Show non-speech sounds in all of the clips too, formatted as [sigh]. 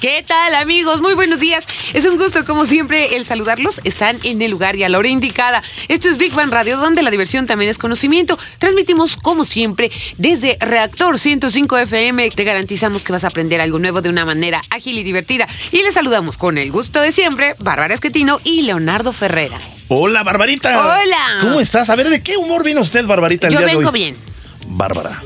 ¿Qué tal amigos? Muy buenos días. Es un gusto como siempre el saludarlos. Están en el lugar y a la hora indicada. Esto es Big Bang Radio donde la diversión también es conocimiento. Transmitimos como siempre desde Reactor 105 FM. Te garantizamos que vas a aprender algo nuevo de una manera ágil y divertida. Y les saludamos con el gusto de siempre, Bárbara Esquetino y Leonardo Ferrera. Hola, Barbarita. Hola. ¿Cómo estás? A ver, ¿de qué humor viene usted, Barbarita, el Yo día de vengo hoy? bien. Bárbara.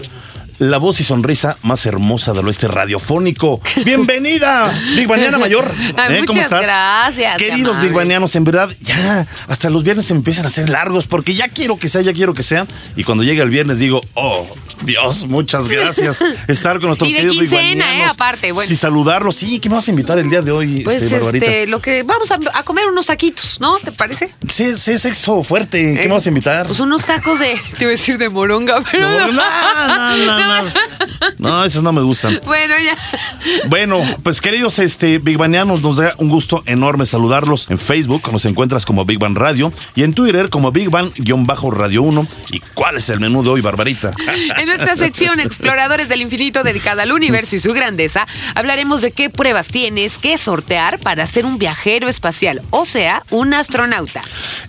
La voz y sonrisa más hermosa del oeste radiofónico. [laughs] Bienvenida, Big Baniana Mayor. Ay, ¿Eh? ¿Cómo muchas estás? gracias, Queridos amable. Big Banianos, en verdad, ya hasta los viernes se me empiezan a hacer largos porque ya quiero que sea, ya quiero que sea. Y cuando llega el viernes digo, oh, Dios, muchas gracias. [laughs] Estar con nuestros Y de queridos quincena. ¿eh? Aparte, bueno. Sí, saludarlos. Sí, ¿qué me vas a invitar el día de hoy, Pues este, este, lo que vamos a, a comer unos taquitos, ¿no? ¿Te parece? Sí, sí, sexo fuerte. ¿Qué Eh, me vas a invitar? Pues unos tacos de, te iba a decir de moronga, pero No, no, no, no. No, esos no me gustan. Bueno, ya. Bueno, pues queridos este, Big Banianos, nos da un gusto enorme saludarlos. En Facebook nos encuentras como Big Bang Radio y en Twitter como Big Bang-Radio 1. ¿Y cuál es el menú de hoy, Barbarita? En nuestra sección Exploradores del Infinito dedicada al universo y su grandeza, hablaremos de qué pruebas tienes que sortear para ser un viajero espacial, o sea, un astronauta.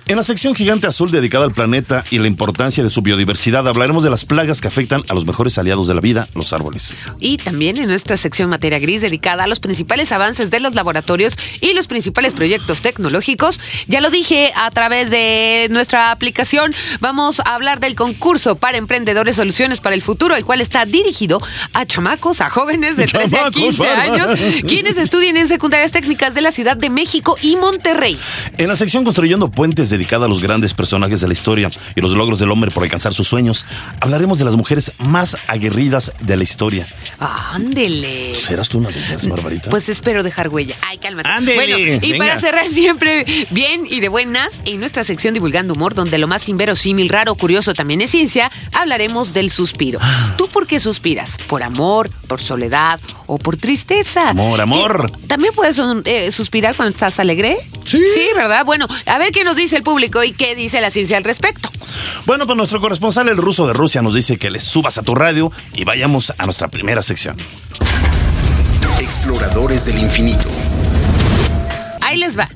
En la sección Gigante Azul dedicada al planeta y la importancia de su biodiversidad, hablaremos de las plagas que afectan a los mejores aliados de la vida, los árboles. Y también en nuestra sección Materia Gris dedicada a los principales avances de los laboratorios y los principales proyectos tecnológicos. Ya lo dije a través de nuestra aplicación, vamos a hablar del concurso para emprendedores Soluciones para el Futuro, el cual está dirigido a chamacos, a jóvenes de 13 a Chamacos, 15 Bárbara. años, quienes estudien en secundarias técnicas de la Ciudad de México y Monterrey. En la sección Construyendo Puentes dedicada a los grandes personajes de la historia y los logros del hombre por alcanzar sus sueños, hablaremos de las mujeres más aguerridas de la historia. Ándele. ¿Serás tú una de ellas, Barbarita? Pues espero dejar huella. Ay, cálmate. Ándele, bueno, y venga. para cerrar siempre bien y de buenas, en nuestra sección Divulgando Humor, donde lo más inverosímil, raro, curioso también es ciencia, hablaremos del suspiro. Ah. ¿Tú por qué suspiras? ¿Por amor, por soledad o por tristeza? Amor, amor. Eh, ¿También puedes eh, suspirar cuando estás alegre? Sí. Sí, ¿verdad? Bueno, a ver qué nos dice el público y qué dice la ciencia al respecto. Bueno, pues nuestro corresponsal, el ruso de Rusia, nos dice que le subas a tu radio y vayamos a nuestra primera sección. Exploradores del infinito. Ahí les va.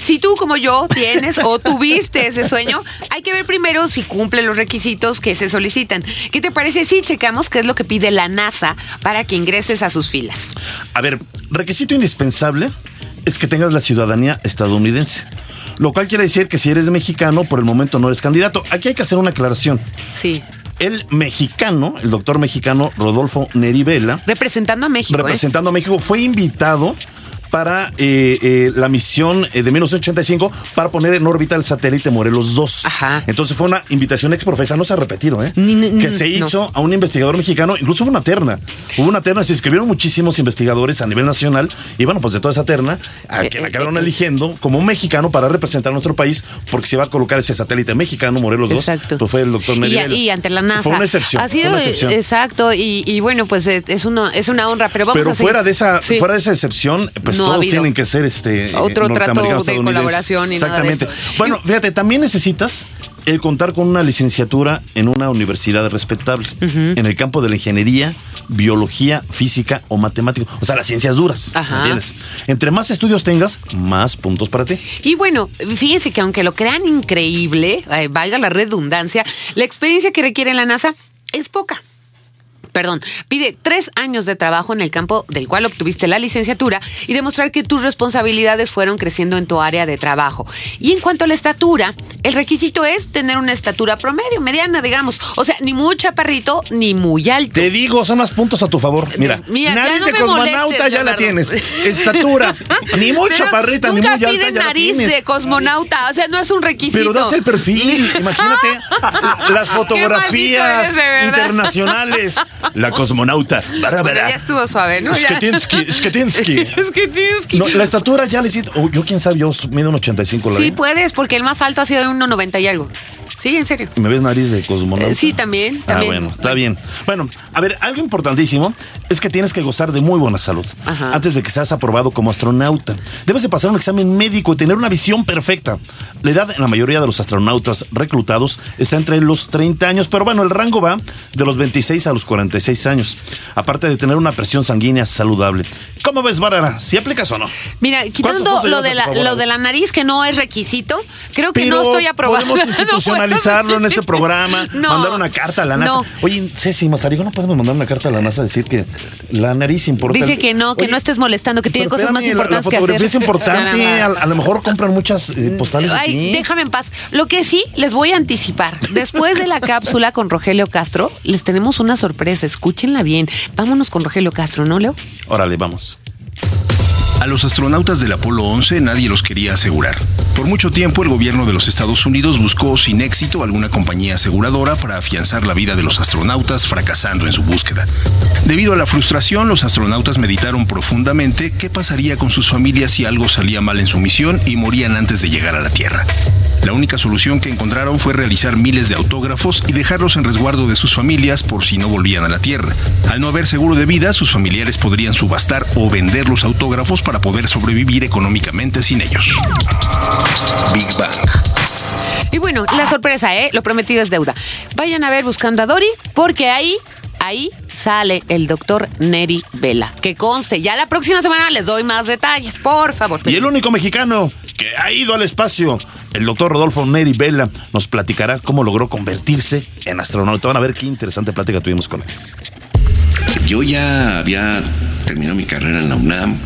Si tú como yo tienes o tuviste ese sueño, hay que ver primero si cumple los requisitos que se solicitan. ¿Qué te parece si checamos qué es lo que pide la NASA para que ingreses a sus filas? A ver, requisito indispensable es que tengas la ciudadanía estadounidense. Lo cual quiere decir que si eres mexicano, por el momento no eres candidato. Aquí hay que hacer una aclaración. Sí. El mexicano, el doctor mexicano Rodolfo Nerivela, Representando a México. ¿eh? representando a México, fue invitado para eh, eh, la misión eh, de 1985 para poner en órbita el satélite Morelos 2. Ajá. Entonces fue una invitación exprofesa, no se ha repetido, ¿eh? Ni- que se no. hizo a un investigador mexicano, incluso hubo una terna. Hubo una terna, se inscribieron muchísimos investigadores a nivel nacional y bueno, pues de toda esa terna, a Eh, quien eh, acabaron eligiendo como un mexicano para representar a nuestro país porque se iba a colocar ese satélite mexicano, Morelos 2. Exacto. Pues fue el doctor y, Nerivela. y ante la NASA. Fue una excepción. Ha sido una excepción. exacto. Y, y bueno, pues es, una, es una honra, pero vamos Pero a fuera de esa, Sí. fuera de esa excepción, pues No ha todos habido. tienen que ser este Otro eh, trato norteamericanos, de colaboración y nada de Exactamente. esto. Bueno, fíjate, también necesitas el contar con una licenciatura en una universidad respetable en el campo de la ingeniería, biología, física o matemático, o sea, las ciencias duras, ¿me Ajá. ¿entiendes? Entre más estudios tengas, más puntos para ti. Y bueno, fíjense que aunque lo crean increíble, eh, valga la redundancia, la experiencia que requiere la NASA es poca. Perdón, pide tres años de trabajo en el campo del cual obtuviste la licenciatura y demostrar que tus responsabilidades fueron creciendo en tu área de trabajo. Y en cuanto a la estatura, el requisito es tener una estatura promedio, mediana, digamos. O sea, ni muy chaparrito ni muy alto. Te digo, son más puntos a tu favor. Mira, Mira, ya nariz no de cosmonauta molestes, ya la tienes. [laughs] Estatura, ni muy Pero chaparrita, ni muy nunca alta piden ya la nariz de cosmonauta, o sea, no es un requisito. Pero das el perfil, [laughs] imagínate las fotografías eres, internacionales [laughs] la cosmonauta Bárbara. ya estuvo suave, ¿no? Sketinsky, [laughs] Sketinsky. No, la estatura ya le hiciste. oh, yo, quién sabe, yo mido un 85 la Sí, puedes, porque el más alto ha sido de 1,90 y algo. Sí, en serio. ¿Me ves nariz de cosmonauta? Eh, sí, también, Ah, también. bueno, está bien. Bueno, a ver, algo importantísimo es que tienes que gozar de muy buena salud Ajá. antes de que seas aprobado como astronauta. Debes de pasar un examen médico y tener una visión perfecta. La edad en la mayoría de los astronautas reclutados está entre los 30 años, pero bueno, el rango va de los 26 a los 46 años. Aparte de tener una presión sanguínea saludable. ¿Cómo ves, Bárbara? ¿Si aplicas o no? Mira, ¿Cuántos quitando lo de, la, tu favor? lo de la nariz, que no es requisito, creo que Pero [laughs] no estoy aprobada. Institucionalizarlo en este [laughs] programa, No. mandar una carta a la NASA. No. Oye, Ceci Mazarigo, ¿no podemos mandar una carta a la NASA a decir que la nariz importa? Dice que no, que Oye, no estés molestando, que tiene cosas más espérame, la- importantes la que fotografía hacer. es importante, a, a lo mejor compran muchas eh, postales Ay, aquí. déjame en paz. Lo que sí les voy a anticipar. [laughs] Después de la cápsula con Rogelio Castro, les tenemos una sorpresa. Escúchenla bien. Vámonos con Rogelio Castro, ¿no, Leo? Órale, vamos. A los astronautas del Apolo 11 nadie los quería asegurar. Por mucho tiempo el gobierno de los Estados Unidos buscó sin éxito alguna compañía aseguradora para afianzar la vida de los astronautas fracasando en su búsqueda. Debido a la frustración, los astronautas meditaron profundamente qué pasaría con sus familias si algo salía mal en su misión y morían antes de llegar a la Tierra. La única solución que encontraron fue realizar miles de autógrafos y dejarlos en resguardo de sus familias por si no volvían a la Tierra. Al no haber seguro de vida, sus familiares podrían subastar o vender los autógrafos para poder sobrevivir económicamente sin ellos. Big Bang. Y bueno, la sorpresa, ¿eh? Lo prometido es deuda. Vayan a ver Buscando a Dory, porque ahí, ahí sale el doctor Neri Vela. Que conste, ya la próxima semana les doy más detalles, por favor. Y el único mexicano que ha ido al espacio, el doctor Rodolfo Neri Vela, nos platicará cómo logró convertirse en astronauta. Van a ver qué interesante plática tuvimos con él. Yo ya había terminado mi carrera en la UNAM.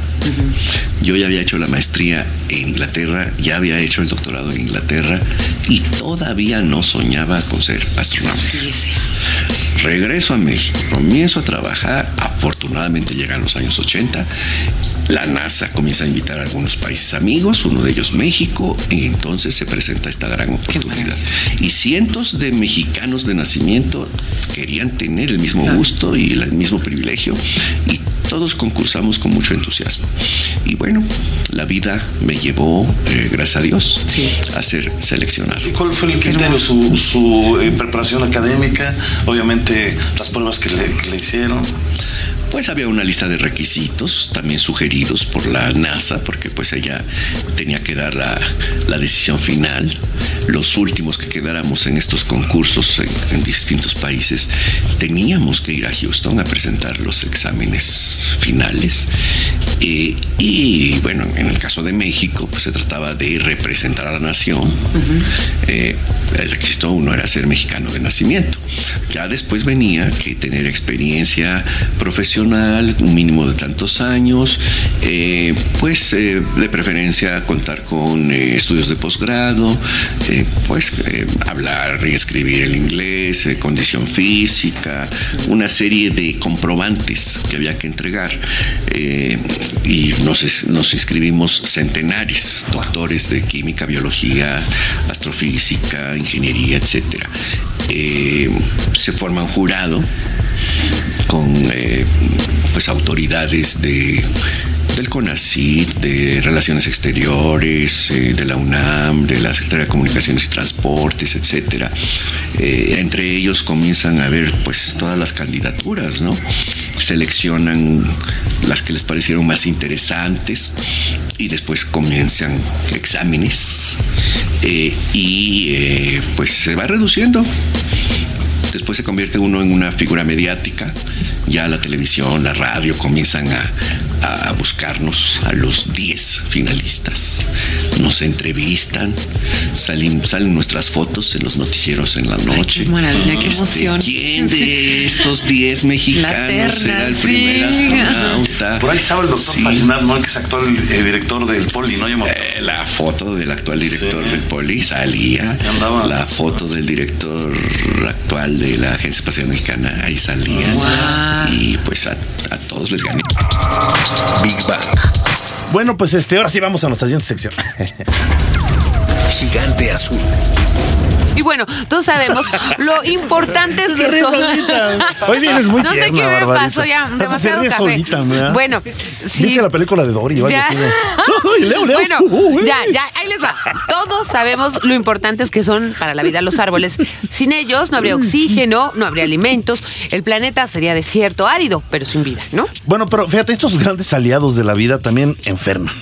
Yo ya había hecho la maestría en Inglaterra, ya había hecho el doctorado en Inglaterra y todavía no soñaba con ser astronauta. Regreso a México, comienzo a trabajar, afortunadamente llegan los años 80, la NASA comienza a invitar a algunos países amigos, uno de ellos México, y entonces se presenta esta gran oportunidad. Y cientos de mexicanos de nacimiento querían tener el mismo gusto y el mismo privilegio, y todos concursamos con mucho entusiasmo. Y bueno, la vida me llevó, eh, gracias a Dios, a ser seleccionado. ¿Cuál fue el criterio? Su, su eh, preparación académica, obviamente las pruebas que le, que le hicieron. Pues había una lista de requisitos también sugeridos por la NASA, porque pues ella tenía que dar la, la decisión final. Los últimos que quedáramos en estos concursos en, en distintos países, teníamos que ir a Houston a presentar los exámenes finales. Eh, y bueno, en el caso de México, pues se trataba de representar a la nación. Eh, el requisito uno era ser mexicano de nacimiento. Ya después venía que tener experiencia profesional, un mínimo de tantos años, eh, pues eh, de preferencia contar con eh, estudios de posgrado, pues hablar y escribir el inglés, condición física, una serie de comprobantes que había que entregar. Y nos, inscribimos centenares, doctores de química, biología, astrofísica, ingeniería. Eh, se forma un jurado con eh, pues autoridades de del CONACYT, de Relaciones Exteriores, eh, de la UNAM, de la Secretaría de Comunicaciones y Transportes, etcétera. Eh, entre ellos comienzan a ver pues todas las candidaturas, ¿no? Seleccionan las que les parecieron más interesantes y después comienzan exámenes eh, y eh, pues se va reduciendo después se convierte uno en una figura mediática. Ya la televisión, la radio comienzan a, a buscarnos a los 10 finalistas. Nos entrevistan, salen, salen nuestras fotos en los noticieros en la noche. qué maravilla, qué Este, emoción. ¿Quién de estos 10 mexicanos terna, será el sí. primer astronauta? Por ahí estaba el doctor Sí. Que es actual eh, director del Poli, ¿no? Yo Eh, la foto del actual director Sí. del Poli salía. Andaba. La foto del director actual de la Agencia Espacial Mexicana ahí salía. Wow. Y pues a, a todos les gané. Big Bang. Bueno, pues este, ahora sí vamos a nuestra siguiente sección. [laughs] Gigante azul. [laughs] Y bueno, todos sabemos lo [laughs] importantes que son. solita. [laughs] Hoy vienes muy No sé qué me pasó ya, demasiado café. solita. Bueno, sí. ¿Viste la película de Dory? o algo Ya. así, no? Ay, Leo, Leo. Bueno, Uh, uh, ya, ya, ahí les va. Todos sabemos lo importantes que son para la vida los árboles. Sin ellos no habría oxígeno, no habría alimentos, el planeta sería desierto, árido, pero sin vida, ¿no? Bueno, pero fíjate, estos grandes aliados de la vida también enferman.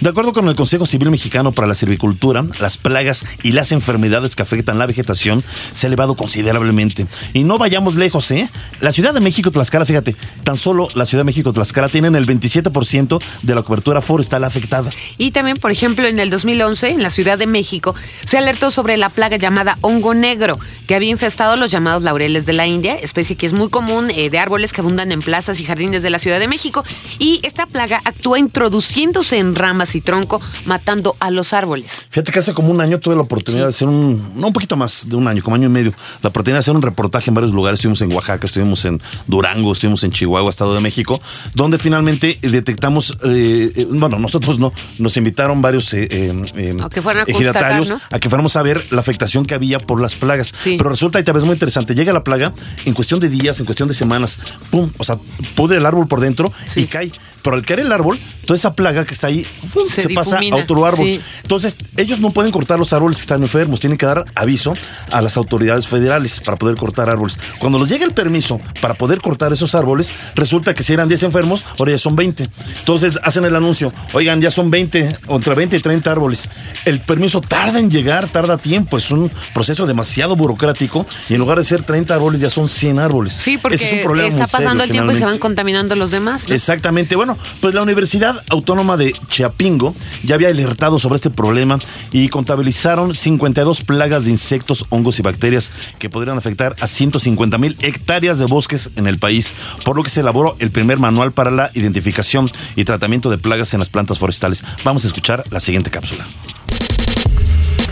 De acuerdo con el Consejo Civil Mexicano para la Silvicultura, las plagas y las enfermedades que afectan la vegetación se ha elevado considerablemente. Y no vayamos lejos, ¿eh? La Ciudad de México, Tlaxcala, fíjate, tan solo la Ciudad de México, Tlaxcala tienen el 27% de la cobertura forestal afectada. Y también, por ejemplo, en el 2011, en la Ciudad de México, se alertó sobre la plaga llamada hongo negro, que había infestado los llamados laureles de la India, especie que es muy común eh, de árboles que abundan en plazas y jardines de la Ciudad de México. Y esta plaga actúa introduciéndose en ramas y tronco, matando a los árboles. Fíjate que hace como un año tuve la oportunidad de hacer un, no poquito más de un año, como año y medio, la oportunidad de hacer un reportaje en varios lugares. Estuvimos en Oaxaca, estuvimos en Durango, estuvimos en Chihuahua, Estado de México, donde finalmente detectamos, eh, eh, bueno, nosotros no, nos invitaron varios eh, eh, eh, A que fueran a ejidatarios a que fuéramos a ver la afectación que había por las plagas. Sí. Pero resulta, y tal vez muy interesante, llega la plaga en cuestión de días, en cuestión de semanas, pum, o sea, pudre el árbol por dentro Sí. y cae. Pero al caer el árbol, toda esa plaga que está ahí ¡fum! Se se, pasa a otro árbol. sí. Entonces, ellos no pueden cortar los árboles que están enfermos, tienen que dar aviso a las autoridades federales para poder cortar árboles. Cuando les llega el permiso para poder cortar esos árboles, resulta que si eran 10 enfermos, ahora ya son 20. Entonces, hacen el anuncio, oigan, ya son 20, entre 20 y 30 árboles. El permiso tarda en llegar, tarda tiempo, es un proceso demasiado burocrático y en lugar de ser 30 árboles, ya son 100 árboles. Sí, porque Ese es un problema está muy serio, pasando el tiempo y se van contaminando los demás. ¿no? Exactamente. Bueno, pues la Universidad Autónoma de Chiapingo ya había alertado sobre este problema y contabilizaron 52 plagas de insectos, hongos y bacterias que podrían afectar a 150 mil hectáreas de bosques en el país, por lo que se elaboró el primer manual para la identificación y tratamiento de plagas en las plantas forestales. Vamos a escuchar la siguiente cápsula.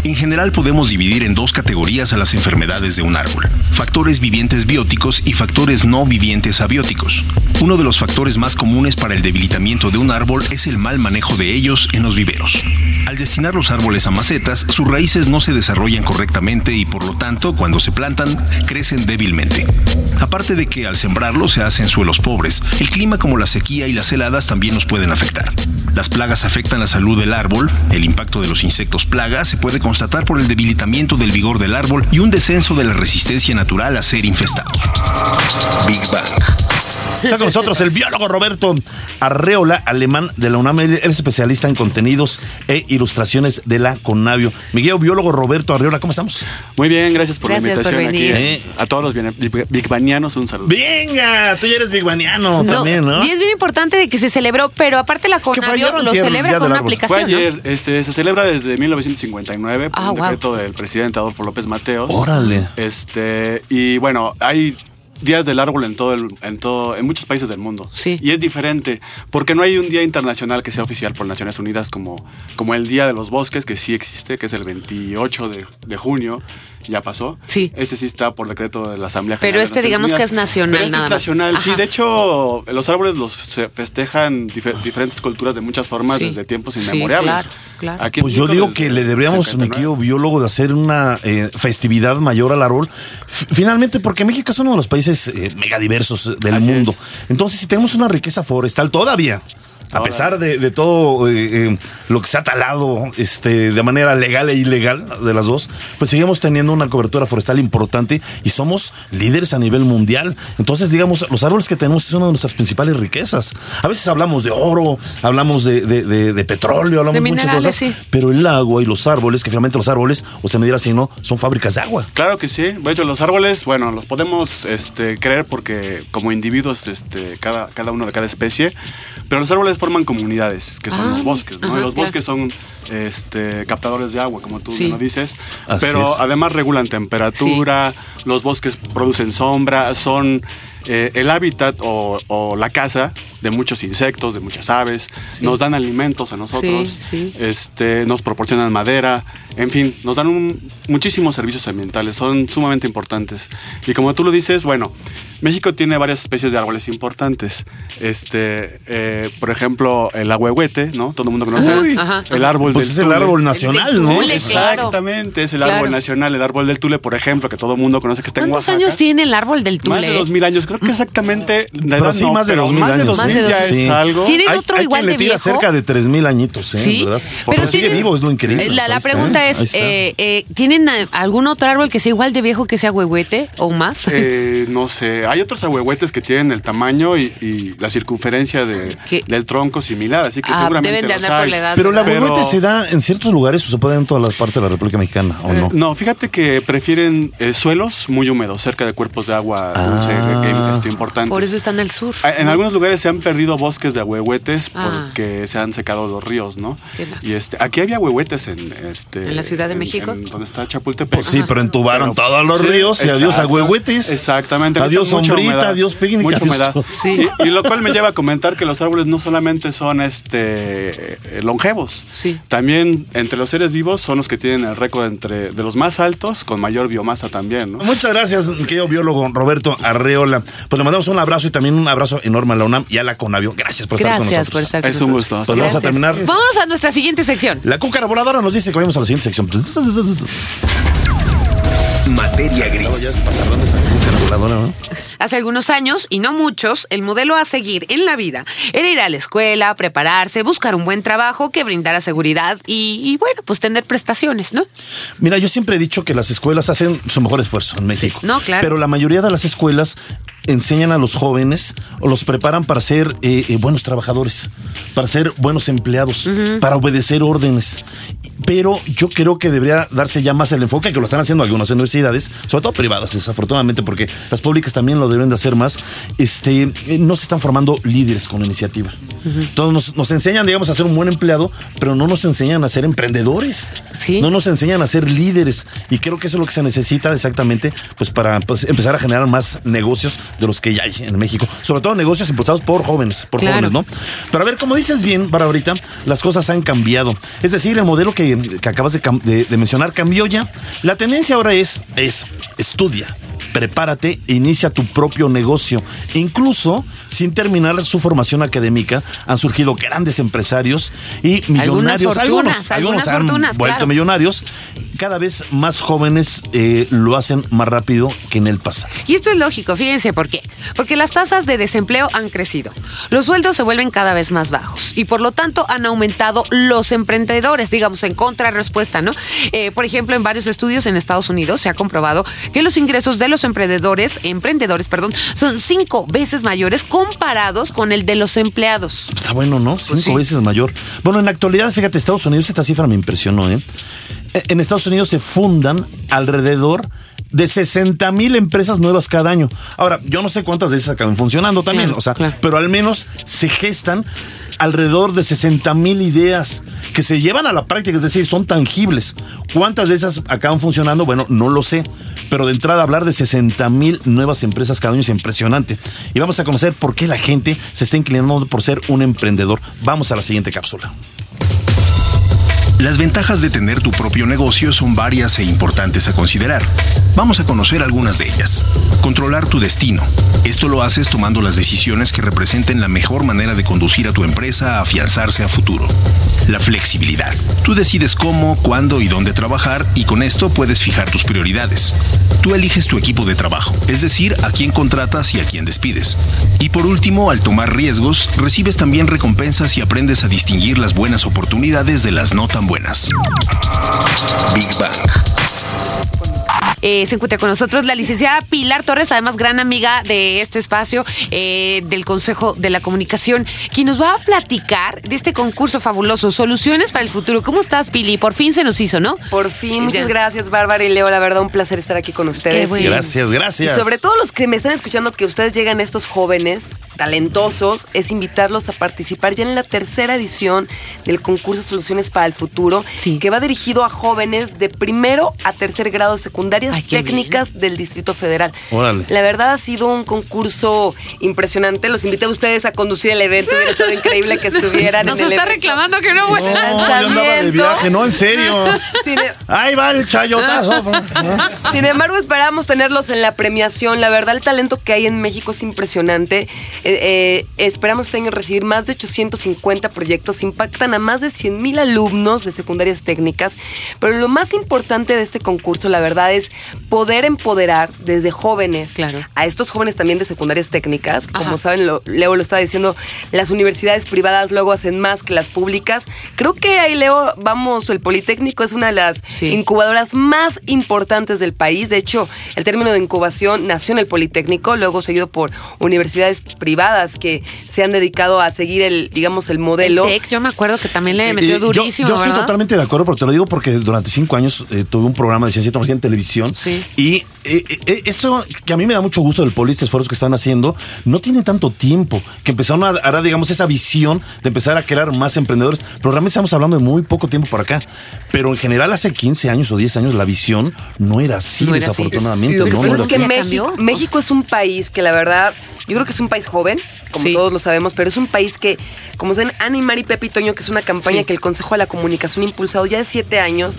En general podemos dividir en dos categorías a las enfermedades de un árbol, factores vivientes bióticos y factores no vivientes abióticos. Uno de los factores más comunes para el debilitamiento de un árbol es el mal manejo de ellos en los viveros. Al destinar los árboles a macetas, sus raíces no se desarrollan correctamente y por lo tanto, cuando se plantan, crecen débilmente. Aparte de que al sembrarlos se hacen suelos pobres, el clima como la sequía y las heladas también nos pueden afectar. Las plagas afectan la salud del árbol, el impacto de los insectos plagas se puede constatar por el debilitamiento del vigor del árbol y un descenso de la resistencia natural a ser infestado. Big Bang. Está con nosotros el biólogo Roberto Arreola, alemán de la UNAM. Él es especialista en contenidos e ilustraciones de la Conavio. Miguel, biólogo Roberto Arreola, ¿cómo estamos? Muy bien, gracias por Gracias la por invitación aquí. venir. A todos los bigbanianos un saludo. Venga, tú ya eres bigbaniano No, también, ¿no? Y es bien importante de que se celebró, pero aparte la fue ayer Conavio lo celebra con una Árbol? Fue aplicación. ¿no? ayer, este, se celebra desde 1959 por Ah, un wow. decreto del presidente Adolfo López Mateos. Órale. Este, y bueno, hay días del árbol en todo el, en todo, en muchos países del mundo. Sí. Y es diferente, porque no hay un día internacional que sea oficial por Naciones Unidas como, como el Día de los Bosques, que sí existe, que es el 28 de, de junio, ya pasó. Sí. Ese sí está por decreto de la Asamblea Pero General de este digamos que es nacional Pero este nada es más. nacional, sí. De hecho, los árboles los se festejan dife- diferentes culturas de muchas formas Sí. desde tiempos Sí, inmemoriales. claro, claro. Pues yo digo que le deberíamos, mi 79. querido biólogo, de hacer una eh, festividad mayor al árbol. F- Finalmente, porque México es uno de los países eh, megadiversos del Así mundo. es. Entonces, si tenemos una riqueza forestal todavía, a pesar de, de todo eh, eh, lo que se ha talado este, de manera legal e ilegal de las dos, pues seguimos teniendo una cobertura forestal importante y somos líderes a nivel mundial. Entonces, digamos, los árboles que tenemos es una de nuestras principales riquezas. A veces hablamos de oro, hablamos de, de- de- de petróleo, hablamos De muchas cosas, sí. pero el agua y los árboles, que finalmente los árboles, o se me dirá así, ¿no? Son fábricas de agua. Claro que sí. De hecho, los árboles, bueno, los podemos este, creer porque como individuos, este, cada, cada uno de cada especie, pero los árboles forman comunidades, que son Ah, los bosques, ¿no? ajá, los claro. bosques son este, captadores de agua, como tú Sí. dices, Así pero es. además regulan temperatura, los bosques producen sombra, son eh, el hábitat o, o la casa de muchos insectos, de muchas aves, nos dan alimentos a nosotros, Sí, sí. Este, nos proporcionan madera, en fin, nos dan un- muchísimos servicios ambientales, son sumamente importantes. Y como tú lo dices, bueno, México tiene varias especies de árboles importantes. Este, eh, por ejemplo, el ahuehuete, ¿no? Todo el mundo conoce. Uy. Ajá, el árbol Pues del es el tule. árbol nacional, ¿no? tule. claro. Exactamente, es el Claro. árbol nacional, el árbol del tule, por ejemplo, que todo el mundo conoce que está en ¿Cuántos Oaxaca. años tiene el árbol del Más de Tule? dos mil años, creo que exactamente. de Pero edad sí, no, más de dos mil más de años. dos mil Más de ya es algo. ¿Tiene Hay, otro hay igual quien de le tira viejo? cerca de 3000 añitos, ¿eh? Sí, ¿verdad? pero Porque sigue tienen- vivo, es lo increíble. La, la pregunta es, eh, eh, ¿tienen eh, algún otro árbol que sea igual de viejo que sea huehuete o más? Eh, [laughs] no sé, hay otros ahuehuetes que tienen el tamaño y, y la circunferencia de, del tronco similar, así que Ah, seguramente deben de los andar por hay. la edad. Pero la. Pero- huehuete se da en ciertos lugares o se puede dar en todas las partes de la República Mexicana, ¿o Eh, no? no, fíjate que prefieren eh, suelos muy húmedos, cerca de cuerpos de agua dulce, Ah. que este, importante. Por eso están al sur. Ah, En algunos lugares se han perdido bosques de ahuehuetes Ah. porque se han secado los ríos, ¿no? Y este, aquí había ahuehuetes en este ¿En la Ciudad de México? en donde está Chapultepec. Pues sí, pero entubaron Pero- todos los sí, ríos y adiós a exacto. huehuetes. Exactamente. Adiós sombrita, adiós picnic, Mucha humedad. Sí. Y, y lo cual me lleva a comentar que los árboles no solamente son este longevos. Sí. También entre los seres vivos son los que tienen el récord entre de los más altos con mayor biomasa también, ¿no? Muchas gracias, querido biólogo Roberto Arreola. Pues le mandamos un abrazo y también un abrazo enorme a la UNAM y a la Conavio. Gracias por estar con Gracias nosotros. por estar con Es un gusto. Pues vamos a terminar. Vámonos a nuestra siguiente sección. La cúcara voladora nos dice que vayamos a la siguiente sección. Materia gris. Hace algunos años, y no muchos, el modelo a seguir en la vida era ir a la escuela, prepararse, buscar un buen trabajo que brindara seguridad y, y, bueno, pues tener prestaciones, ¿no? Mira, yo siempre he dicho que las escuelas hacen su mejor esfuerzo en México. no, claro. Pero la mayoría de las escuelas enseñan a los jóvenes o los preparan para ser eh, eh, buenos trabajadores, para ser buenos empleados, para obedecer órdenes. Pero yo creo que debería darse ya más el enfoque que lo están haciendo algunas universidades, sobre todo privadas, desafortunadamente, porque las públicas también lo deben de hacer más. Este, eh, no se están formando líderes con iniciativa. Entonces nos, nos enseñan, digamos, a ser un buen empleado, pero no nos enseñan a ser emprendedores. Sí. No nos enseñan a ser líderes. Y creo que eso es lo que se necesita exactamente, pues para pues, empezar a generar más negocios de los que ya hay en México. Sobre todo negocios impulsados por jóvenes, por Claro. jóvenes, ¿no? Pero a ver, como dices bien, para ahorita, las cosas han cambiado. Es decir, el modelo que, que acabas de, cam- de- de mencionar cambió ya. La tendencia ahora es, es estudia. Prepárate e inicia tu propio negocio. Incluso sin terminar su formación académica, han surgido grandes empresarios y millonarios. fortunas, algunas han fortunas, vuelto claro. millonarios. Cada vez más jóvenes eh, lo hacen más rápido que en el pasado. Y esto es lógico, fíjense por qué. Porque las tasas de desempleo han crecido. Los sueldos se vuelven cada vez más bajos y por lo tanto han aumentado los emprendedores, digamos, en contrarrespuesta, ¿no? Eh, por ejemplo, en varios estudios en Estados Unidos se ha comprobado que los ingresos de los emprendedores, emprendedores, perdón, son cinco veces mayores comparados con el de los empleados. Está bueno, ¿no? Cinco sí. veces mayor. Bueno, en la actualidad, fíjate, Estados Unidos, esta cifra me impresionó, ¿eh? Eh, En Estados Unidos se fundan alrededor de 60 mil empresas nuevas cada año. Ahora, yo no sé cuántas de esas acaban funcionando también, Claro, o sea, claro. pero al menos se gestan alrededor de 60 mil ideas que se llevan a la práctica, es decir, son tangibles. ¿Cuántas de esas acaban funcionando? Bueno, no lo sé. Pero de entrada hablar de 60 mil nuevas empresas cada año es impresionante. Y vamos a conocer por qué la gente se está inclinando por ser un emprendedor. Vamos a la siguiente cápsula. Las ventajas de tener tu propio negocio son varias e importantes a considerar. Vamos a conocer algunas de ellas. Controlar tu destino. Esto lo haces tomando las decisiones que representen la mejor manera de conducir a tu empresa a afianzarse a futuro. La flexibilidad. Tú decides cómo, cuándo y dónde trabajar y con esto puedes fijar tus prioridades. Tú eliges tu equipo de trabajo, es decir, a quién contratas y a quién despides. Y por último, al tomar riesgos, recibes también recompensas y aprendes a distinguir las buenas oportunidades de las no tan buenas. Big Bang. Eh, se encuentra con nosotros la licenciada Pilar Torres, además gran amiga de este espacio eh, del Consejo de la Comunicación, quien nos va a platicar de este concurso fabuloso, Soluciones para el Futuro. ¿Cómo estás, Pili? Por fin se nos hizo, ¿no? Por fin, muchas Ya. gracias, Bárbara y Leo. La verdad, un placer estar aquí con ustedes. Qué bueno. Gracias, gracias. Y sobre todo los que me están escuchando, que ustedes llegan estos jóvenes talentosos, es invitarlos a participar ya en la tercera edición del concurso Soluciones para el Futuro, Sí. que va dirigido a jóvenes de primero a tercer grado de Ay, técnicas del Distrito Federal. Órale. La verdad ha sido un concurso impresionante. Los invité a ustedes a conducir el evento. Hubiera estado increíble que estuvieran Nos en el está evento. reclamando que no, güey. No, yo andaba de viaje, no, en serio. Sin, Ahí va el chayotazo. sin embargo, esperábamos tenerlos en la premiación. La verdad, el talento que hay en México es impresionante. Eh, eh, esperamos este año recibir más de 850 proyectos. Impactan a más de 100 mil alumnos de secundarias técnicas. Pero lo más importante de este concurso, la verdad, es poder empoderar desde jóvenes Claro. a estos jóvenes también de secundarias técnicas. Como Ajá. saben, lo- Leo lo estaba diciendo, las universidades privadas luego hacen más que las públicas. Creo que ahí, Leo, vamos, el Politécnico es una de las Sí. incubadoras más importantes del país. De hecho, el término de incubación nació en el Politécnico, luego seguido por universidades privadas que se han dedicado a seguir el, digamos, el modelo. El TEC, yo me acuerdo que también le Eh, metió yo- durísimo, Yo, estoy ¿verdad? totalmente de acuerdo, pero te lo digo porque durante cinco años eh, tuve un programa de ciencia y tecnología en televisión. Sí. Y eh, eh, esto que a mí me da mucho gusto del poli, este esfuerzo que están haciendo, no tiene tanto tiempo, que empezaron a dar, digamos, esa visión de empezar a crear más emprendedores. Pero realmente estamos hablando de muy poco tiempo por acá. Pero en general, hace 15 años o 10 años, la visión no era así, No era así. desafortunadamente. Lo no, era es que así. México. México es un país que la verdad, yo creo que es un país joven, como Sí. todos lo sabemos, pero es un país que, como saben, Ana y Mari Pepe y Toño, que es una campaña Sí. que el Consejo de la Comunicación ha impulsado ya de siete años.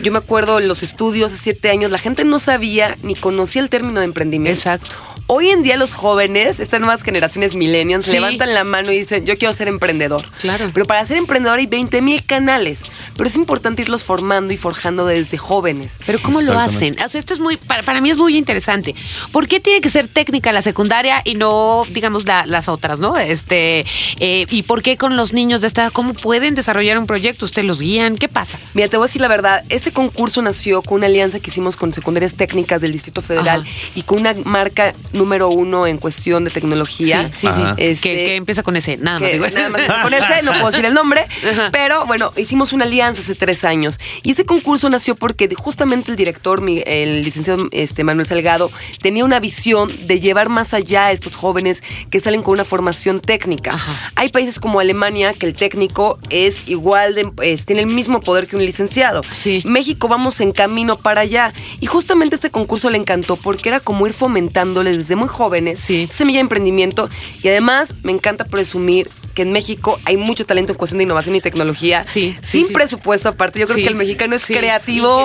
Yo me acuerdo en los estudios de siete años, la gente no sabía ni conocía el término de emprendimiento. Exacto. Hoy en día los jóvenes, estas nuevas generaciones millennials, Sí. levantan la mano y dicen, yo quiero ser emprendedor. Claro. Pero para ser emprendedor hay 20 mil canales. Pero es importante irlos formando y forjando desde jóvenes. Pero ¿cómo lo hacen? O sea, esto es muy, para, para mí es muy interesante. ¿Por qué tiene que ser técnica la secundaria y no, digamos, la- las otras, no? Este, eh, ¿y por qué con los niños de esta edad, cómo pueden desarrollar un proyecto? ¿Ustedes los guían? ¿Qué pasa? Mira, te voy a decir la verdad. Este concurso nació con una alianza que hicimos con secundarias técnicas del Distrito Federal Ajá. y con una marca número uno en cuestión de tecnología. Sí, sí, sí. Este, que, que empieza con ese, nada más digo. nada más [laughs] con ese, no puedo decir el nombre, Ajá. pero bueno, hicimos una alianza hace tres años. Y ese concurso nació porque justamente el director, mi- el licenciado este, Manuel Salgado, tenía una visión de llevar más allá a estos jóvenes que salen con una formación técnica. Ajá. Hay países como Alemania que el técnico es igual de, es- tiene el mismo poder que un licenciado. Sí. México vamos en camino para allá. Y justamente este concurso le encantó porque era como ir fomentándoles desde muy jóvenes Sí. semilla de emprendimiento. Y además me encanta presumir que en México hay mucho talento en cuestión de innovación y tecnología. Sí, sin sí. presupuesto aparte. Yo creo Sí. que el mexicano es Sí, creativo.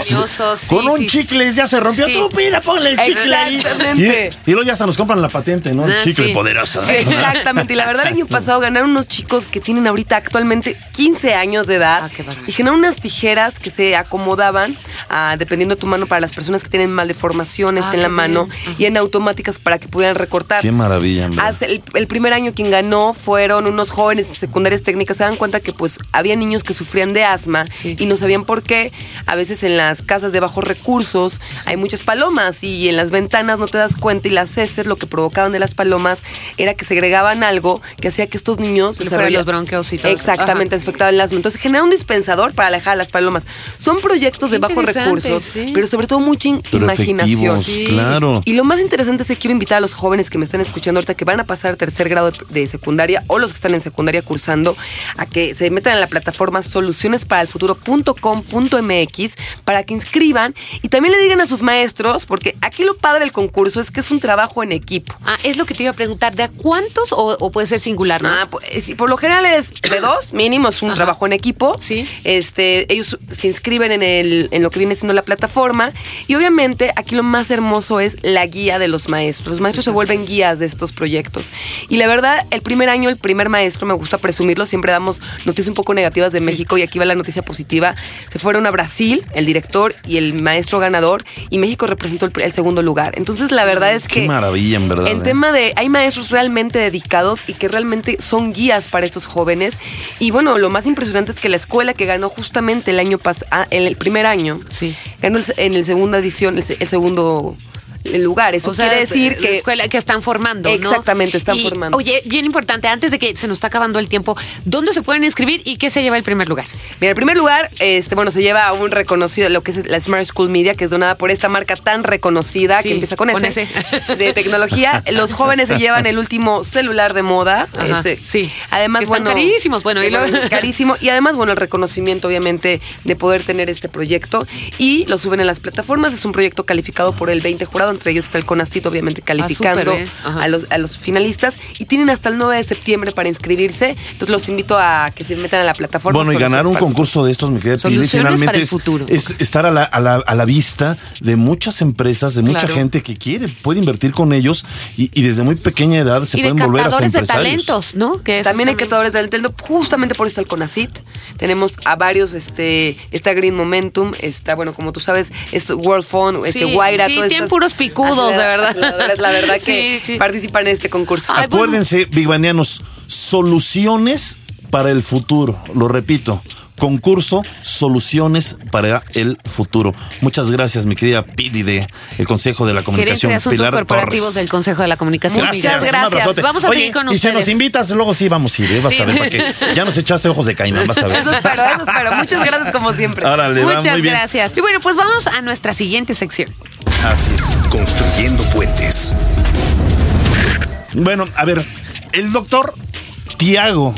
Con un sí. chicle ya se rompió. Sí. Tú, mira, ponle el chicle ahí. Y, y luego ya hasta nos compran la patente, ¿no? El Ah, chicle sí. poderoso. Sí, Exactamente, y la verdad el año [laughs] pasado ganaron unos chicos que tienen ahorita actualmente 15 años de edad Ah, qué y generaron unas tijeras que se acomodaban ah, dependiendo de tu mano para las personas que tienen mal deformaciones Ah, en la mano bien. Y en automáticas para que pudieran recortar. Qué maravilla, hombre. Hace- el, el primer año quien ganó fueron unos jóvenes de secundarias técnicas. Se dan cuenta que pues había niños que sufrían de asma Sí. y no sabían por qué. A veces en las casas de bajos recursos hay muchas palomas y en las ventanas no te das cuenta y las heces lo que provocaban de las palomas era que segregaban algo que hacía que estos niños Que le fueran desarrolla- los bronquios y todo eso. Exactamente, afectaban el asma. Entonces genera un dispensador para alejar a las palomas. Son proyectos Qué de bajos recursos, sí. pero sobre todo mucha in- Pero imaginación. claro. Y lo más interesante es que quiero invitar a los jóvenes que me están escuchando ahorita que van a pasar tercer grado de, de secundaria o los que están en secundaria cursando a que se metan en la plataforma solucionesparalfuturo.com.mx para que inscriban y también le digan a sus maestros, porque aquí lo padre del concurso es que es un trabajo en equipo. Ah, es lo que te iba a preguntar. ¿De a cuántos o, o puede ser singular, no? Ah, pues, sí, por lo general es de dos, mínimo es un Ajá. trabajo en equipo. Sí. Este, ellos se inscriben en el, en lo que viene siendo la plataforma. Y obviamente, aquí lo más hermoso es la guía de los maestros. Los maestros se vuelven guías de estos proyectos. Y la verdad, el primer año, el primer maestro, me gusta presumirlo, siempre damos noticias un poco negativas de México y aquí va la noticia positiva. Se fueron a Brasil, el director y el maestro ganador, y México representó el, el segundo lugar. Entonces, la verdad es que. Qué maravilla, en verdad. En ¿eh? tema de, hay maestros realmente dedicados y que realmente son guías para estos jóvenes. Y bueno, lo más impresionante es que la escuela que ganó justamente el año pasado, en el primer año, Sí. ganó el en el segunda edición, el segundo lugar. Eso O sea, quiere decir la que escuela que están formando, ¿no? Exactamente, están Y, formando. Oye, bien importante, antes de que se nos está acabando el tiempo, ¿dónde se pueden inscribir y qué se lleva el primer lugar? Mira, en primer lugar, este, bueno, se lleva a un reconocido, lo que es la Smart School Media, que es donada por esta marca tan reconocida Sí, que empieza con, con ese, ese. de tecnología. [laughs] Los jóvenes se llevan el último celular de moda. Ajá, ese. sí. Además, están bueno, carísimos, bueno, y luego- [laughs] carísimo. Y además, bueno, el reconocimiento, obviamente, de poder tener este proyecto. Y lo suben en las plataformas. Es un proyecto calificado por el 20 jurado, entre ellos está el CONACIT, obviamente, calificando súper bien. Ajá. a los, a los finalistas. Y tienen hasta el 9 de septiembre para inscribirse. Entonces, los invito a que se metan a la plataforma. Bueno, y ganar un concurso de estos, me queda finalmente para el es, futuro. es estar a la, a, la, a la vista de muchas empresas, de mucha Claro. gente que quiere, puede invertir con ellos y, y desde muy pequeña edad se y de pueden volver captadores de empresarios. talentos, ¿no? Que También hay captadores de talento, justamente por eso está el CONACIT. Tenemos a varios, este, está Green Momentum, está, bueno, como tú sabes, es World Fund, este, Sí, Guaira, sí, tienen estas puros picudos, de verdad. La verdad [laughs] que Sí, sí. participan en este concurso. Ay, Acuérdense, bigbanianos, soluciones para el futuro. Lo repito, concurso Soluciones para el futuro. Muchas gracias, mi querida Pidi de el Consejo de la Gerente Comunicación, de Asuntos Pilar Corporativos Torres. del Consejo de la Comunicación. Muchas gracias. Vamos a Oye, seguir con Y si ustedes. nos invitas, luego sí vamos a ir, ¿eh? Vas a ver, Sí. porque ya nos echaste ojos de caimán, vas a ver. [laughs] Eso espero, eso espero. Muchas gracias como siempre. Árale, va, Muchas muy bien. gracias. Y bueno, pues vamos a nuestra siguiente sección. Así es. Construyendo puentes. Bueno, a ver, el doctor Tiago.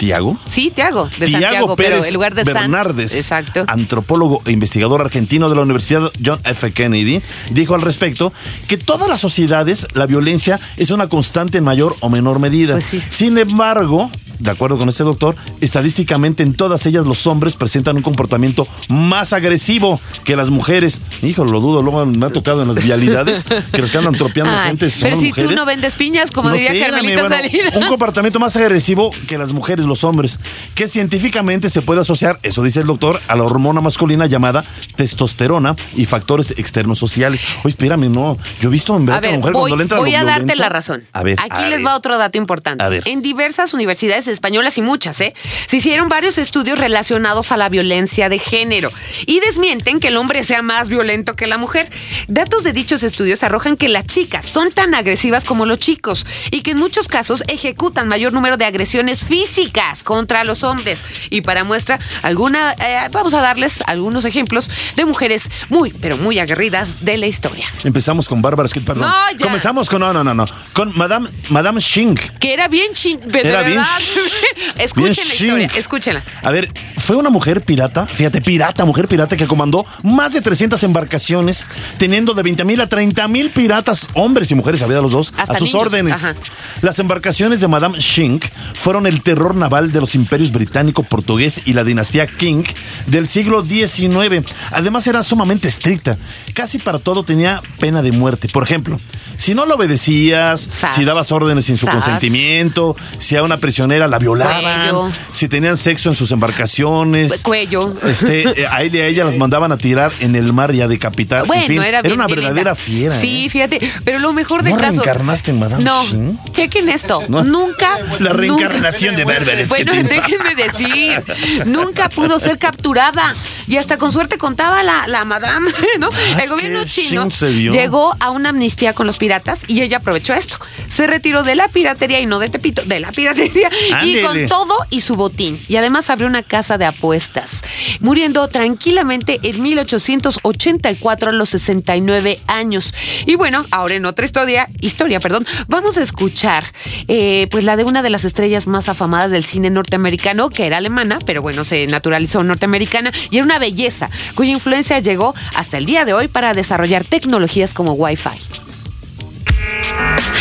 ¿Tiago? Sí, Tiago, de Tiago Santiago, pero Pérez en lugar de San. Bernardes, Exacto. antropólogo e investigador argentino de la Universidad John F. Kennedy, dijo al respecto que todas las sociedades la violencia es una constante en mayor o menor medida. Pues sí. Sin embargo, de acuerdo con este doctor, estadísticamente en todas ellas los hombres presentan un comportamiento más agresivo que las mujeres. Híjole, lo dudo, luego me ha tocado en las vialidades [laughs] que los que andan tropeando Ay, gente son pero si mujeres. tú no vendes piñas, como No, diría espérame, Carmelita bueno, Salinas. Un comportamiento más agresivo que las mujeres, los hombres, que científicamente se puede asociar, eso dice el doctor, a la hormona masculina llamada testosterona y factores externos sociales. Oye, espérame, no. Yo he visto en verdad A que la ver, mujer voy, cuando le entra voy a darte violento- la razón. A ver, Aquí a les ver. va otro dato importante. A ver. En diversas universidades españolas y muchas, ¿eh? Se hicieron varios estudios relacionados a la violencia de género y desmienten que el hombre sea más violento que la mujer. Datos de dichos estudios arrojan que las chicas son tan agresivas como los chicos y que en muchos casos ejecutan mayor número de agresiones físicas contra los hombres. Y para muestra, alguna, eh, vamos a darles algunos ejemplos de mujeres muy, pero muy aguerridas de la historia. Empezamos con Bárbara Skid, perdón. No, ya. Comenzamos con, no, no, no, no. Con Madame, Madame Xing. Que era bien chin... de Era bien [laughs] verdad. sh- [laughs] Escuchen la historia, shink. escúchenla. A ver, fue una mujer pirata, fíjate, pirata, mujer pirata que comandó más de 300 embarcaciones, teniendo de 20 mil a 30 mil piratas, hombres y mujeres, había los dos, Hasta a sus niños, órdenes. ajá. Las embarcaciones de Madame Shink fueron el terror naval de los imperios británico, portugués y la dinastía King del siglo XIX. Además era sumamente estricta. Casi para todo tenía pena de muerte. Por ejemplo, si no lo obedecías, Sas. si dabas órdenes sin su Sas. consentimiento, si a una prisionera la violaban, Cuello. si tenían sexo en sus embarcaciones. Cuello. Este, [laughs] eh, a él y a ella las mandaban a tirar en el mar y a decapitar. Bueno, en fin, era bien una verdadera fiera. Sí, ¿eh? fíjate, pero lo mejor del ¿No caso. reencarnaste en Madame No, chequen esto. No. Nunca. La nunca- reencarnación de Bárbara Bueno, [laughs] déjenme decir, nunca pudo ser capturada y hasta con suerte contaba la, la madame, [laughs] ¿no? Ah, El gobierno chino llegó a una amnistía con los piratas y ella aprovechó esto. Se retiró de la piratería y no de Tepito, de la piratería y con todo y su botín. Y además abrió una casa de apuestas, muriendo tranquilamente en 1884 a los 69 años. Y bueno, ahora en otra historia, historia, perdón, vamos a escuchar eh, pues la de una de las estrellas más afamadas del cine norteamericano, que era alemana, pero bueno, se naturalizó norteamericana y era una belleza, cuya influencia llegó hasta el día de hoy para desarrollar tecnologías como Wi-Fi.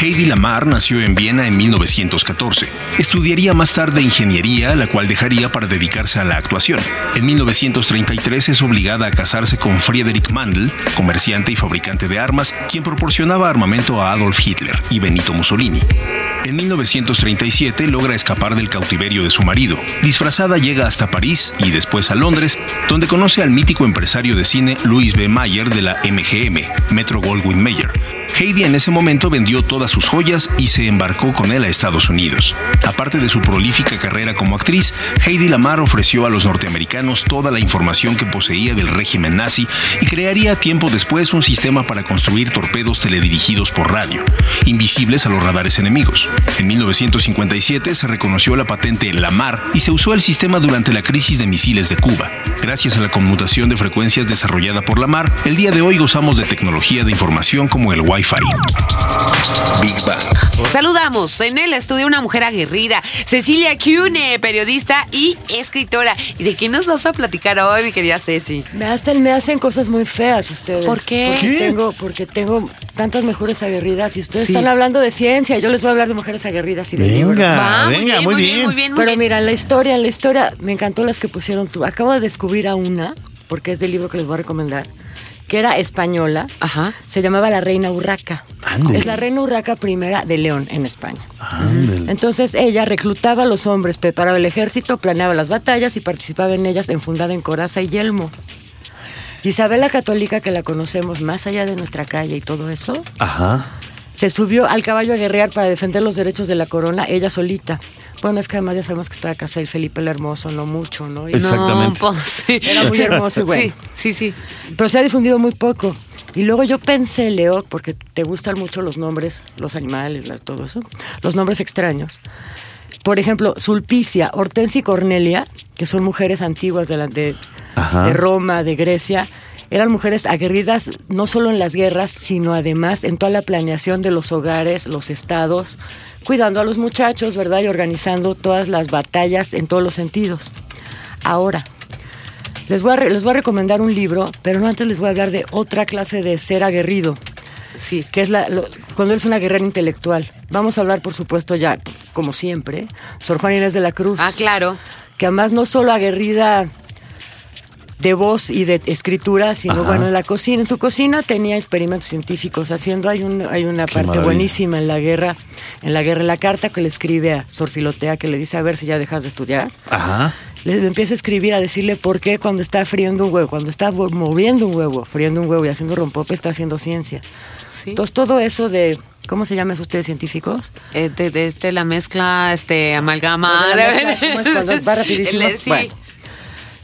Heidi Lamar nació en Viena en 1914. Estudiaría más tarde ingeniería, la cual dejaría para dedicarse a la actuación. En 1933 es obligada a casarse con Friedrich Mandl, comerciante y fabricante de armas, quien proporcionaba armamento a Adolf Hitler y Benito Mussolini. En 1937 logra escapar del cautiverio de su marido. Disfrazada llega hasta París y después a Londres, donde conoce al mítico empresario de cine Louis B. Mayer de la MGM, Metro Goldwyn Mayer. Heidi en ese momento vendió todas sus joyas y se embarcó con él a Estados Unidos. Aparte de su prolífica carrera como actriz, Heidi Lamar ofreció a los norteamericanos toda la información que poseía del régimen nazi y crearía tiempo después un sistema para construir torpedos teledirigidos por radio, invisibles a los radares enemigos. En 1957 se reconoció la patente Lamar y se usó el sistema durante la crisis de misiles de Cuba. Gracias a la conmutación de frecuencias desarrollada por Lamar, el día de hoy gozamos de tecnología de información como el Wi-Fi. Big Bang. Saludamos en el estudio una mujer aguerrida, Cecilia Cune, periodista y escritora. ¿Y de qué nos vas a platicar hoy, mi querida Ceci? Me hacen, me hacen cosas muy feas ustedes. ¿Por qué? Porque ¿Qué? tengo, porque tengo tantas mujeres aguerridas y ustedes Sí. están hablando de ciencia. Yo les voy a hablar de mujeres aguerridas y de libros. Venga, Va, venga, muy bien. muy bien, muy Pero bien. mira, la historia, la historia, me encantó las que pusieron tú. Acabo de descubrir a una, porque es del libro que les voy a recomendar, que era española. Ajá. Se llamaba La Reina Urraca. Es la Reina Urraca primera de León, en España. Entonces ella reclutaba a los hombres, preparaba el ejército, planeaba las batallas y participaba en ellas enfundada en coraza y yelmo. Isabel la Católica, que la conocemos más allá de nuestra calle y todo eso, Ajá. se subió al caballo a guerrear para defender los derechos de la corona, ella solita. Bueno, es que además ya sabemos que estaba casada el Felipe el Hermoso, no mucho, ¿no? Y- Exactamente. No, pues, sí. Era muy [laughs] hermoso y bueno. Sí, sí, sí. Pero se ha difundido muy poco. Y luego yo pensé, Leo, porque te gustan mucho los nombres, los animales, la- todo eso, los nombres extraños. Por ejemplo, Sulpicia, Hortensia y Cornelia, que son mujeres antiguas de, la- de, Ajá. de Roma, de Grecia, eran mujeres aguerridas no solo en las guerras, sino además en toda la planeación de los hogares, los estados, cuidando a los muchachos, ¿verdad? Y organizando todas las batallas en todos los sentidos. Ahora, les voy, a les voy a recomendar un libro, pero no antes les voy a hablar de otra clase de ser aguerrido, Sí. que es la, lo- cuando eres una guerrera intelectual. Vamos a hablar, por supuesto, ya, como siempre, Sor Juana Inés de la Cruz. Ah, claro. Que además no solo aguerrida de voz y de escritura, sino Ajá. bueno, en la cocina, en su cocina tenía experimentos científicos haciendo, hay, un, hay una Qué parte maravilla. buenísima en la guerra, en la guerra, en la carta que le escribe a Sor Filotea, que le dice a ver si ya dejas de estudiar Ajá. le empieza a escribir, a decirle por qué cuando está friendo un huevo, cuando está moviendo un huevo, friendo un huevo y haciendo rompope, está haciendo ciencia. Sí. Entonces, todo eso de, ¿cómo se llaman ustedes científicos? Eh, de, de este, la mezcla, este, amalgama. Bueno, la mezcla, ¿cómo es [laughs] cuando va rapidísimo? El- sí. Bueno.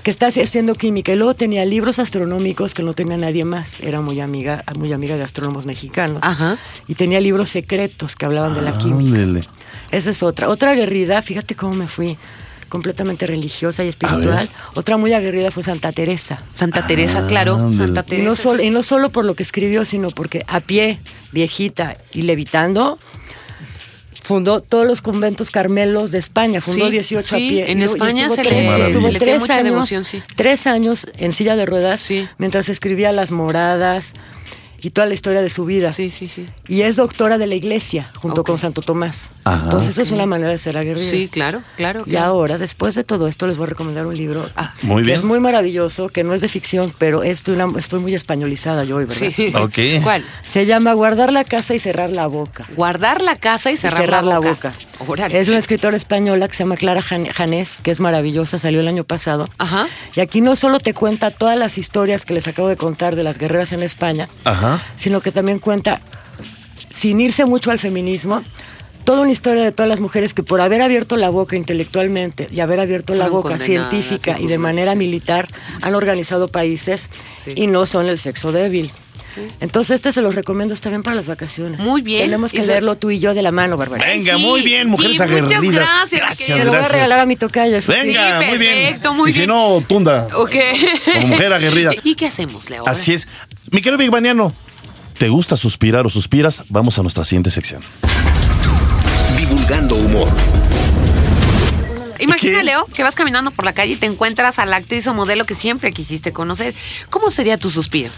Que está haci- haciendo química. Y luego tenía libros astronómicos que no tenía nadie más. Era muy amiga, muy amiga de astrónomos mexicanos. Ajá. Y tenía libros secretos que hablaban de la química. Ándele. Esa es otra. Otra aguerrida, fíjate cómo me fui completamente religiosa y espiritual. Otra muy aguerrida fue Santa Teresa. Santa Teresa, claro. ándale. Santa Y Teresa. no, solo, y no solo por lo que escribió, sino porque a pie, viejita y levitando, fundó todos los conventos carmelos de España. Fundó Sí, 18 sí, a pie. en España estuvo se le- tres- se le tiene tres mucha años, devoción, sí. Tres años en silla de ruedas Sí. mientras escribía Las Moradas y toda la historia de su vida. Sí, sí, sí. Y es doctora de la iglesia junto con Santo Tomás. Ajá. Entonces eso es una manera de ser aguerrida. Sí, claro, claro. Y claro. ahora, después de todo esto, les voy a recomendar un libro Ah. Muy que bien. es muy maravilloso, que no es de ficción, pero es de una- estoy muy españolizada yo hoy, ¿verdad? Sí. ¿Cuál? Se llama Guardar la casa y cerrar la boca. Guardar la casa y Y cerrar, la boca. Es una escritora española que se llama Clara Jan- Janés, que es maravillosa, salió el año pasado. Ajá. Y aquí no solo te cuenta todas las historias que les acabo de contar de las guerreras en España, Ajá. sino que también cuenta, sin irse mucho al feminismo, toda una historia de todas las mujeres que por haber abierto la boca intelectualmente y haber abierto la boca científica y de manera militar han organizado países Sí. y no son el sexo débil. Entonces este se los recomiendo, está bien para las vacaciones. Muy bien. Tenemos que leerlo tú y yo de la mano, Bárbara. Venga, Sí, muy bien, mujeres sí, muchas aguerridas. gracias, Gracias, querida. Se lo voy a gracias. regalar a mi tocayo. sí. Venga, Sí, muy bien. perfecto, muy y si bien. no, tunda. Ok. Como mujer aguerrida. [laughs] ¿Y qué hacemos, Leo? Así es. Mi querido Big Baniano, ¿te gusta suspirar o suspiras? Vamos a nuestra siguiente sección. Divulgando humor. Imagina. Leo, que vas caminando por la calle y te encuentras a la actriz o modelo que siempre quisiste conocer. ¿Cómo sería tu suspiro?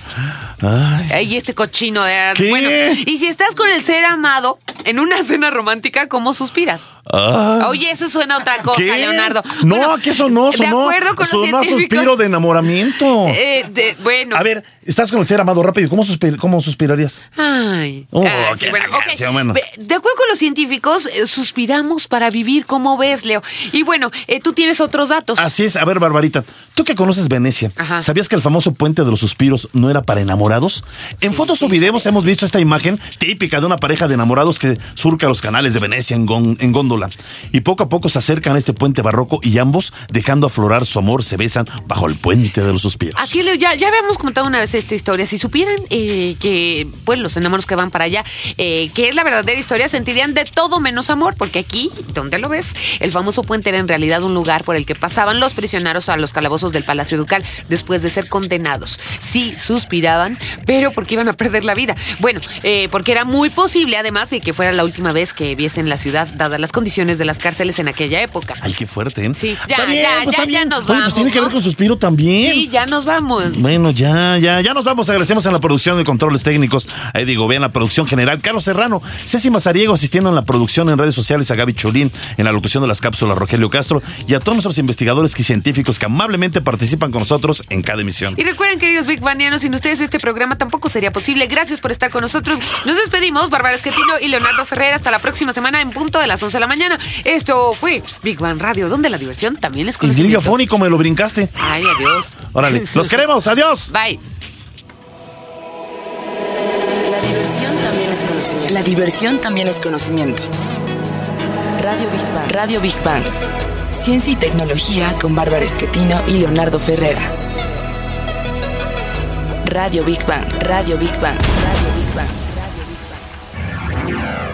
Ay. Ay, este cochino de... ¿Qué? Bueno, y si estás con el ser amado, en una cena romántica, ¿cómo suspiras? Ah. Oye, eso suena a otra cosa, ¿Qué? Leonardo. No, Bueno, que eso no, De sonó, acuerdo con los sonó a científicos. suspiro de enamoramiento. eh, de- bueno. A ver, estás con el ser amado rápido. ¿Cómo, suspir- cómo suspirarías? Ay. Oh, Ah, sí, bueno, la ok. canción, bueno. Ve- De acuerdo con los científicos, eh, suspiramos para vivir. ¿Cómo ves, Leo? Y bueno, eh, tú tienes otros datos. Así es. A ver, Barbarita, tú que conoces Venecia, Ajá. ¿sabías que el famoso puente de los suspiros no era para enamorados? En fotos o videos hemos visto esta imagen típica de una pareja de enamorados que surca los canales de Venecia en, en góndola. Y poco a poco se acercan a este puente barroco y ambos, dejando aflorar su amor, se besan bajo el puente de los suspiros. Así, Leo, ya, ya habíamos comentado una vez esta historia. Si supieran eh, que, pues, los enamorados que van para allá, eh, que es la verdadera historia, sentirían de todo menos amor, porque aquí, donde lo ves, el famoso puente era en realidad un lugar por el que pasaban los prisioneros a los calabozos del Palacio Ducal después de ser condenados. Sí, suspiraban, pero porque iban a perder la vida. Bueno, eh, porque era muy posible, además, de que fuera la última vez que viesen la ciudad, dadas las condiciones de las cárceles en aquella época. Ay, qué fuerte, ¿eh? Sí, ya, bien, ya, pues ya, ya nos Oye, pues vamos, tiene que ver con suspiro también. Sí, ya nos vamos. Bueno, ya, ya, ya nos vamos. Agradecemos en la producción de controles técnicos a Eddie Gobea en la producción general, Carlos Serrano, Ceci Mazariego asistiendo en la producción en redes sociales, a Gaby Cholín en la locución de las cápsulas, Rogelio Castro y a todos nuestros investigadores y científicos que amablemente participan con nosotros en cada emisión. Y recuerden, queridos Big Banianos, sin ustedes este programa tampoco sería posible. Gracias por estar con nosotros. Nos despedimos, Bárbara Esquetino y Leonardo Ferrer. Hasta la próxima semana en punto de las 11 de la mañana. Esto fue Big Bang Radio, donde la diversión también es Y conocimiento. fónico me lo brincaste. Ay, adiós. Órale, [laughs] los queremos, adiós. Bye. La diversión también es conocimiento. La diversión también es conocimiento. Radio Big Bang. Radio Big Bang. Ciencia y tecnología con Bárbara Esquetino y Leonardo Ferrera. Radio Big Bang. Radio Big Bang. Radio Big Bang.